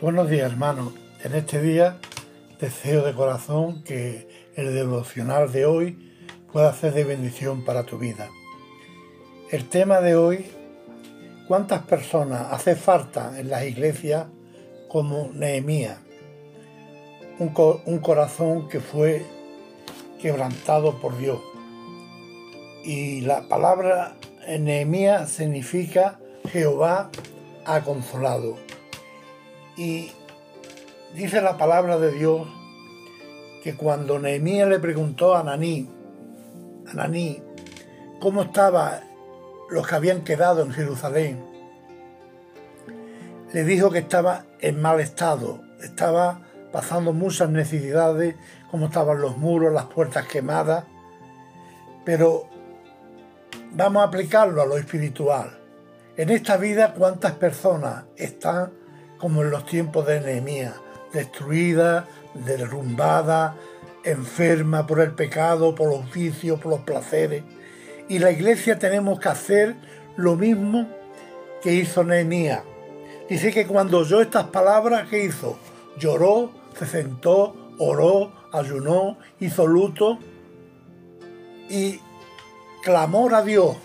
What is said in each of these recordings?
Buenos días hermanos. En este día deseo de corazón que el devocional de hoy pueda ser de bendición para tu vida. El tema de hoy, ¿cuántas personas hace falta en las iglesias como Nehemías? Un, un corazón que fue quebrantado por Dios. Y la palabra Nehemías significa Jehová ha consolado y dice la palabra de Dios que cuando Nehemías le preguntó a Ananí, Ananí, cómo estaban los que habían quedado en Jerusalén, le dijo que estaba en mal estado, estaba pasando muchas necesidades, como estaban los muros, las puertas quemadas, pero vamos a aplicarlo a lo espiritual. En esta vida, ¿cuántas personas están como en los tiempos de Nehemías, destruida, derrumbada, enferma por el pecado, por los vicios, por los placeres. Y la iglesia tenemos que hacer lo mismo que hizo Nehemías. Dice que cuando oyó estas palabras, ¿qué hizo? Lloró, se sentó, oró, ayunó, hizo luto y clamó a Dios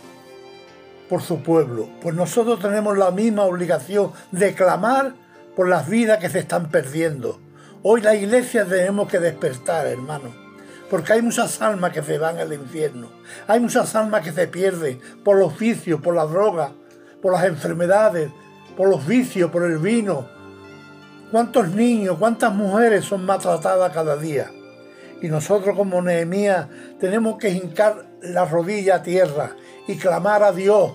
por su pueblo. Pues nosotros tenemos la misma obligación de clamar por las vidas que se están perdiendo. Hoy la iglesia tenemos que despertar, hermano, porque hay muchas almas que se van al infierno, hay muchas almas que se pierden por los vicios, por la droga, por las enfermedades, por los vicios, por el vino. ¿Cuántos niños, cuántas mujeres son maltratadas cada día? Y nosotros como Nehemías tenemos que hincar la rodilla a tierra y clamar a Dios.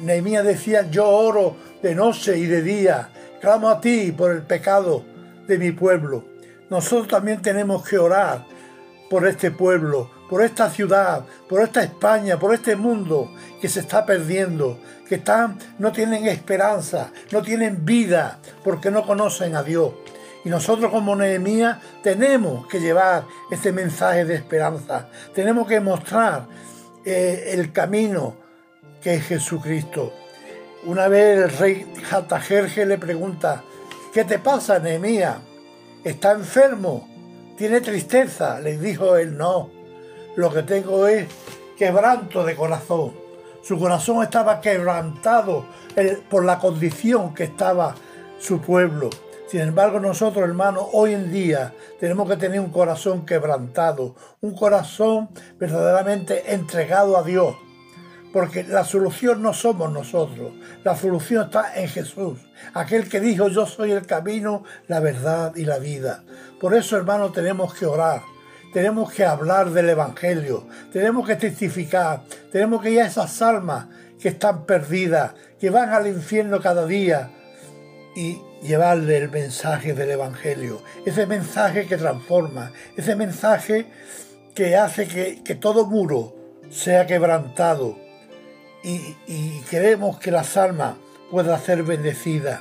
Nehemías decía, yo oro de noche y de día Clamo a ti por el pecado de mi pueblo. Nosotros también tenemos que orar por este pueblo, por esta ciudad, por esta España, por este mundo que se está perdiendo, que están, no tienen esperanza, no tienen vida, porque no conocen a Dios. Y nosotros como Nehemías tenemos que llevar este mensaje de esperanza, tenemos que mostrar eh, el camino que es Jesucristo. Una vez el rey Jatajerje le pregunta, ¿qué te pasa, Nehemías? ¿Está enfermo? ¿Tiene tristeza? Le dijo él, no, lo que tengo es quebranto de corazón. Su corazón estaba quebrantado por la condición que estaba su pueblo. Sin embargo, nosotros, hermanos, hoy en día tenemos que tener un corazón quebrantado, un corazón verdaderamente entregado a Dios porque la solución no somos nosotros, la solución está en Jesús, aquel que dijo yo soy el camino, la verdad y la vida. Por eso, hermanos, tenemos que orar, tenemos que hablar del Evangelio, tenemos que testificar, tenemos que ir a esas almas que están perdidas, que van al infierno cada día y llevarle el mensaje del Evangelio, ese mensaje que transforma, ese mensaje que hace que, que todo muro sea quebrantado, y, queremos que las almas puedan ser bendecidas.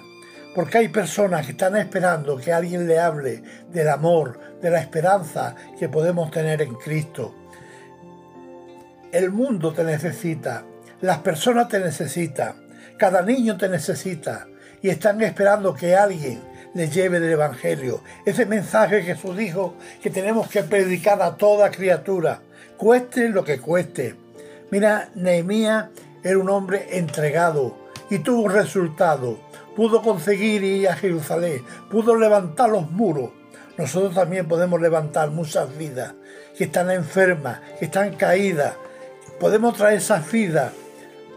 Porque hay personas que están esperando que alguien le hable del amor, de la esperanza que podemos tener en Cristo. El mundo te necesita, las personas te necesitan, cada niño te necesita y están esperando que alguien les lleve del Evangelio. Ese mensaje que Jesús dijo que tenemos que predicar a toda criatura, cueste lo que cueste. Mira, Nehemías era un hombre entregado y tuvo resultado. Pudo conseguir ir a Jerusalén, pudo levantar los muros. Nosotros también podemos levantar muchas vidas que están enfermas, que están caídas. Podemos traer esas vidas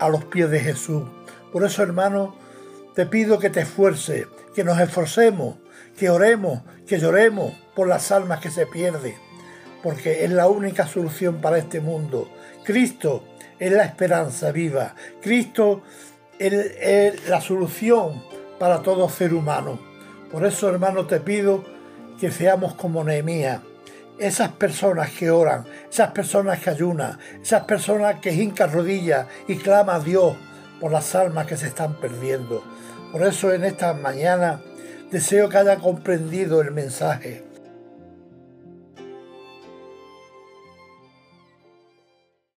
a los pies de Jesús. Por eso, hermano, te pido que te esfuerces, que nos esforcemos, que oremos, que lloremos por las almas que se pierden, porque es la única solución para este mundo. Cristo es la esperanza viva. Cristo es, la solución para todo ser humano. Por eso, hermano, te pido que seamos como Nehemías. Esas personas que oran, esas personas que ayunan, esas personas que hincan rodillas y claman a Dios por las almas que se están perdiendo. Por eso en esta mañana deseo que haya comprendido el mensaje